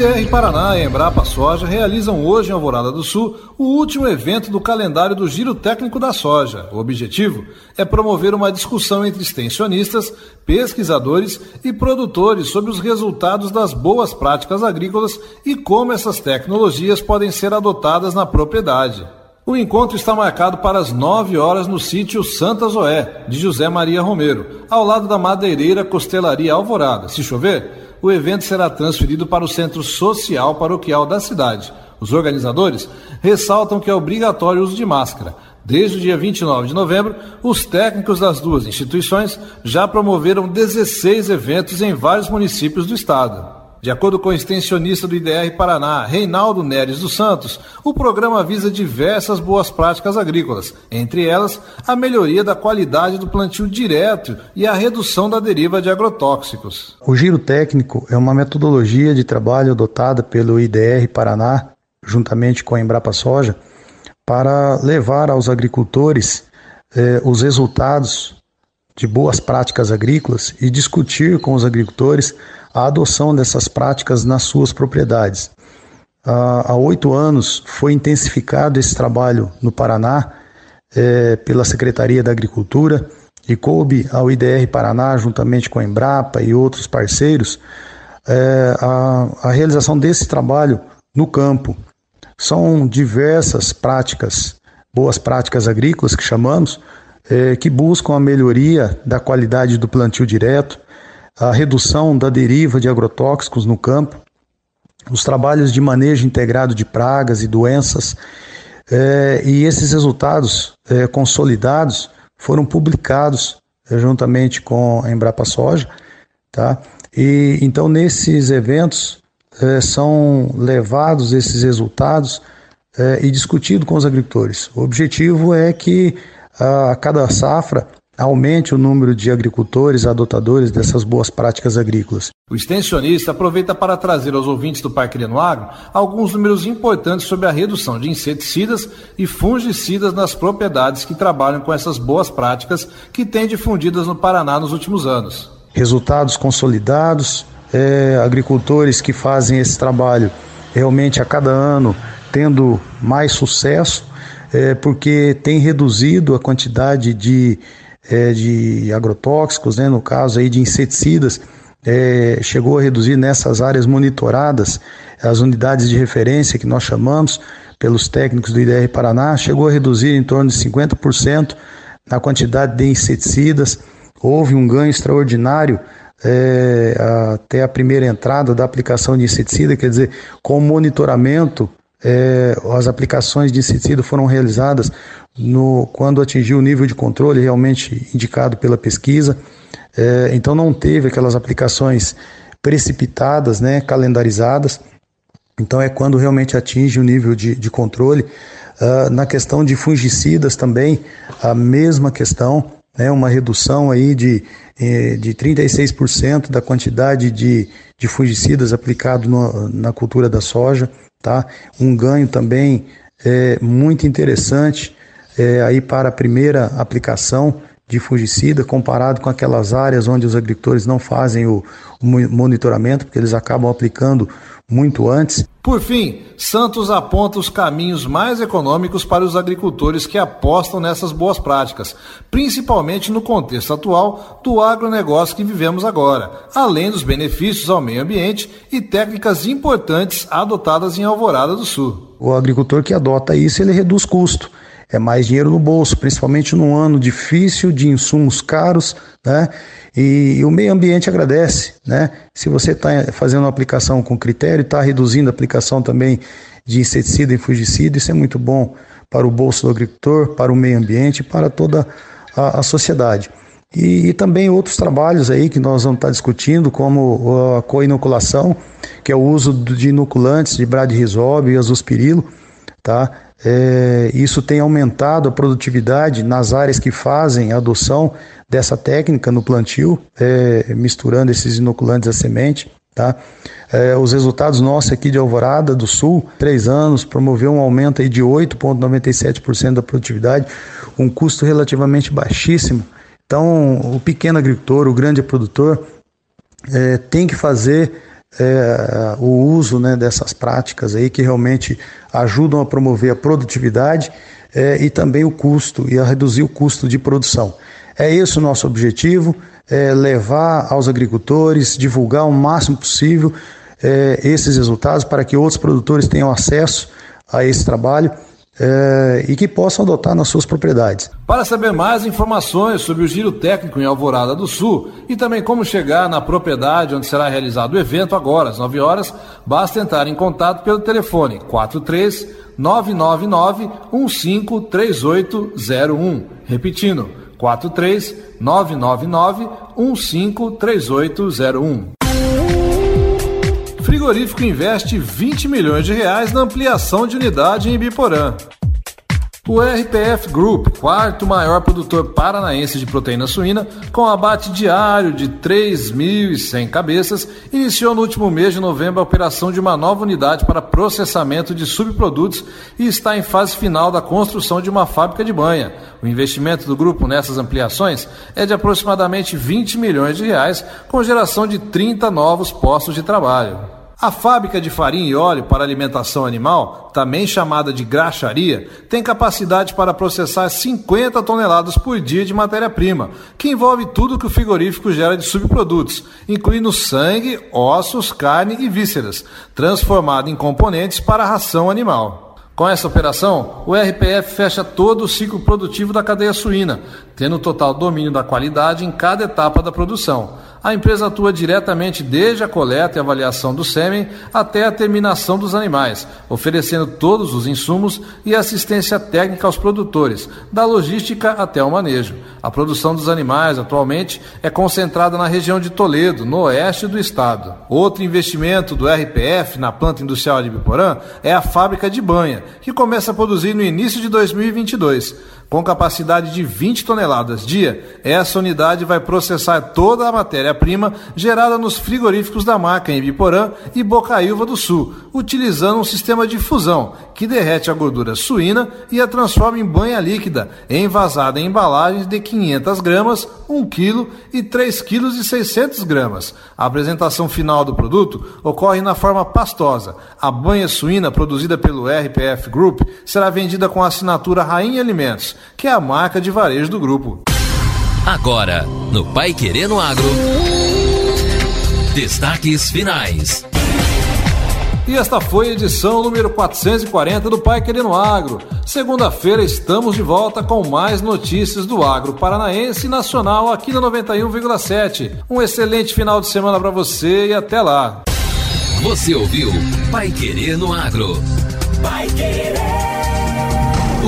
O IDR Paraná e a Embrapa Soja realizam hoje em Alvorada do Sul o último evento do calendário do Giro Técnico da Soja. O objetivo é promover uma discussão entre extensionistas, pesquisadores e produtores sobre os resultados das boas práticas agrícolas e como essas tecnologias podem ser adotadas na propriedade. O encontro está marcado para as 9 horas no sítio Santa Zoé, de José Maria Romero, ao lado da madeireira Costelaria Alvorada. Se chover, o evento será transferido para o Centro Social Paroquial da cidade. Os organizadores ressaltam que é obrigatório o uso de máscara. Desde o dia 29 de novembro, os técnicos das duas instituições já promoveram 16 eventos em vários municípios do estado. De acordo com o extensionista do IDR Paraná, Reinaldo Neres dos Santos, o programa visa diversas boas práticas agrícolas, entre elas a melhoria da qualidade do plantio direto e a redução da deriva de agrotóxicos. O giro técnico é uma metodologia de trabalho adotada pelo IDR Paraná, juntamente com a Embrapa Soja, para levar aos agricultores eh, os resultados de boas práticas agrícolas e discutir com os agricultores a adoção dessas práticas nas suas propriedades. Há oito anos foi intensificado esse trabalho no Paraná é, pela Secretaria da Agricultura e coube ao IDR Paraná, juntamente com a Embrapa e outros parceiros, é, a, a realização desse trabalho no campo. São diversas práticas, boas práticas agrícolas que chamamos, é, que buscam a melhoria da qualidade do plantio direto, a redução da deriva de agrotóxicos no campo, os trabalhos de manejo integrado de pragas e doenças, é, e esses resultados é, consolidados foram publicados é, juntamente com a Embrapa Soja, tá? E então nesses eventos são levados esses resultados e discutido com os agricultores. O objetivo é que a cada safra aumente o número de agricultores adotadores dessas boas práticas agrícolas. O extensionista aproveita para trazer aos ouvintes do Parque Ireno Agro alguns números importantes sobre a redução de inseticidas e fungicidas nas propriedades que trabalham com essas boas práticas que têm difundidas no Paraná nos últimos anos. Resultados consolidados, é, agricultores que fazem esse trabalho realmente a cada ano tendo mais sucesso, é, porque tem reduzido a quantidade de é, de agrotóxicos, né, no caso aí de inseticidas, é, chegou a reduzir nessas áreas monitoradas, as unidades de referência que nós chamamos pelos técnicos do IDR Paraná, chegou a reduzir em torno de 50% na quantidade de inseticidas. Houve um ganho extraordinário é, até a primeira entrada da aplicação de inseticida, quer dizer, com monitoramento é, as aplicações de inseticida foram realizadas no, quando atingiu o nível de controle realmente indicado pela pesquisa. É, então não teve aquelas aplicações precipitadas, né, calendarizadas. Então é quando realmente atinge o nível de, de controle. Uh, na questão de fungicidas também, a mesma questão, né, uma redução aí de, eh, de 36% da quantidade de, de fungicidas aplicado no, na cultura da soja tá? Um ganho também é, muito interessante é, aí para a primeira aplicação de fungicida comparado com aquelas áreas onde os agricultores não fazem o, o monitoramento, porque eles acabam aplicando muito antes. Por fim, Santos aponta os caminhos mais econômicos para os agricultores que apostam nessas boas práticas, principalmente no contexto atual do agronegócio que vivemos agora, além dos benefícios ao meio ambiente e técnicas importantes adotadas em Alvorada do Sul. O agricultor que adota isso, ele reduz custo é mais dinheiro no bolso, principalmente num ano difícil de insumos caros, né? E, e o meio ambiente agradece, né? Se você está fazendo uma aplicação com critério, está reduzindo a aplicação também de inseticida e fungicida, isso é muito bom para o bolso do agricultor, para o meio ambiente, para toda a, a sociedade. E, e, também outros trabalhos aí que nós vamos estar discutindo, como a coinoculação, que é o uso de inoculantes de bradirizóbio e azospirilo, tá? É, isso tem aumentado a produtividade nas áreas que fazem a adoção dessa técnica no plantio, é, misturando esses inoculantes à semente. Tá? É, os resultados nossos aqui de Alvorada do Sul, três anos, promoveu um aumento aí de 8,97% da produtividade, um custo relativamente baixíssimo. Então, o pequeno agricultor, o grande produtor, é, tem que fazer é, o uso né, dessas práticas aí que realmente ajudam a promover a produtividade é, e também o custo e a reduzir o custo de produção. É esse o nosso objetivo, é levar aos agricultores, divulgar o máximo possível é, esses resultados para que outros produtores tenham acesso a esse trabalho é, e que possam adotar nas suas propriedades. Para saber mais informações sobre o giro técnico em Alvorada do Sul e também como chegar na propriedade onde será realizado o evento agora às 9 horas, basta entrar em contato pelo telefone 43 999 153801. Repetindo, 43 999 153801. Frigorífico investe 20 milhões de reais na ampliação de unidade em Ibiporã. O RPF Group, quarto maior produtor paranaense de proteína suína, com abate diário de 3.100 cabeças, iniciou no último mês de novembro a operação de uma nova unidade para processamento de subprodutos e está em fase final da construção de uma fábrica de banha. O investimento do grupo nessas ampliações é de aproximadamente 20 milhões de reais, com geração de 30 novos postos de trabalho. A fábrica de farinha e óleo para alimentação animal, também chamada de graxaria, tem capacidade para processar 50 toneladas por dia de matéria-prima, que envolve tudo que o frigorífico gera de subprodutos, incluindo sangue, ossos, carne e vísceras, transformado em componentes para a ração animal. Com essa operação, o RPF fecha todo o ciclo produtivo da cadeia suína, tendo total domínio da qualidade em cada etapa da produção a empresa atua diretamente desde a coleta e avaliação do sêmen até a terminação dos animais, oferecendo todos os insumos e assistência técnica aos produtores, da logística até o manejo. A produção dos animais atualmente é concentrada na região de Toledo, no oeste do estado. Outro investimento do RPF na planta industrial de Biporã é a fábrica de banha, que começa a produzir no início de 2022. Com capacidade de 20 toneladas dia, essa unidade vai processar toda a matéria-prima gerada nos frigoríficos da marca em Biporã e Bocaiúva do Sul, utilizando um sistema de fusão que derrete a gordura suína e a transforma em banha líquida, envasada em embalagens de 500 gramas, 1 kg e 3 kg e 600 gramas. A apresentação final do produto ocorre na forma pastosa. A banha suína produzida pelo RPF Group será vendida com a assinatura Rainha Alimentos que é a marca de varejo do grupo. Agora, no Pai Querendo Agro. Destaques finais. E esta foi a edição número 440 do Pai Querendo Agro. Segunda-feira estamos de volta com mais notícias do agro paranaense e nacional aqui na 91,7. Um excelente final de semana para você e até lá. Você ouviu Pai Querendo Agro. Pai Querer.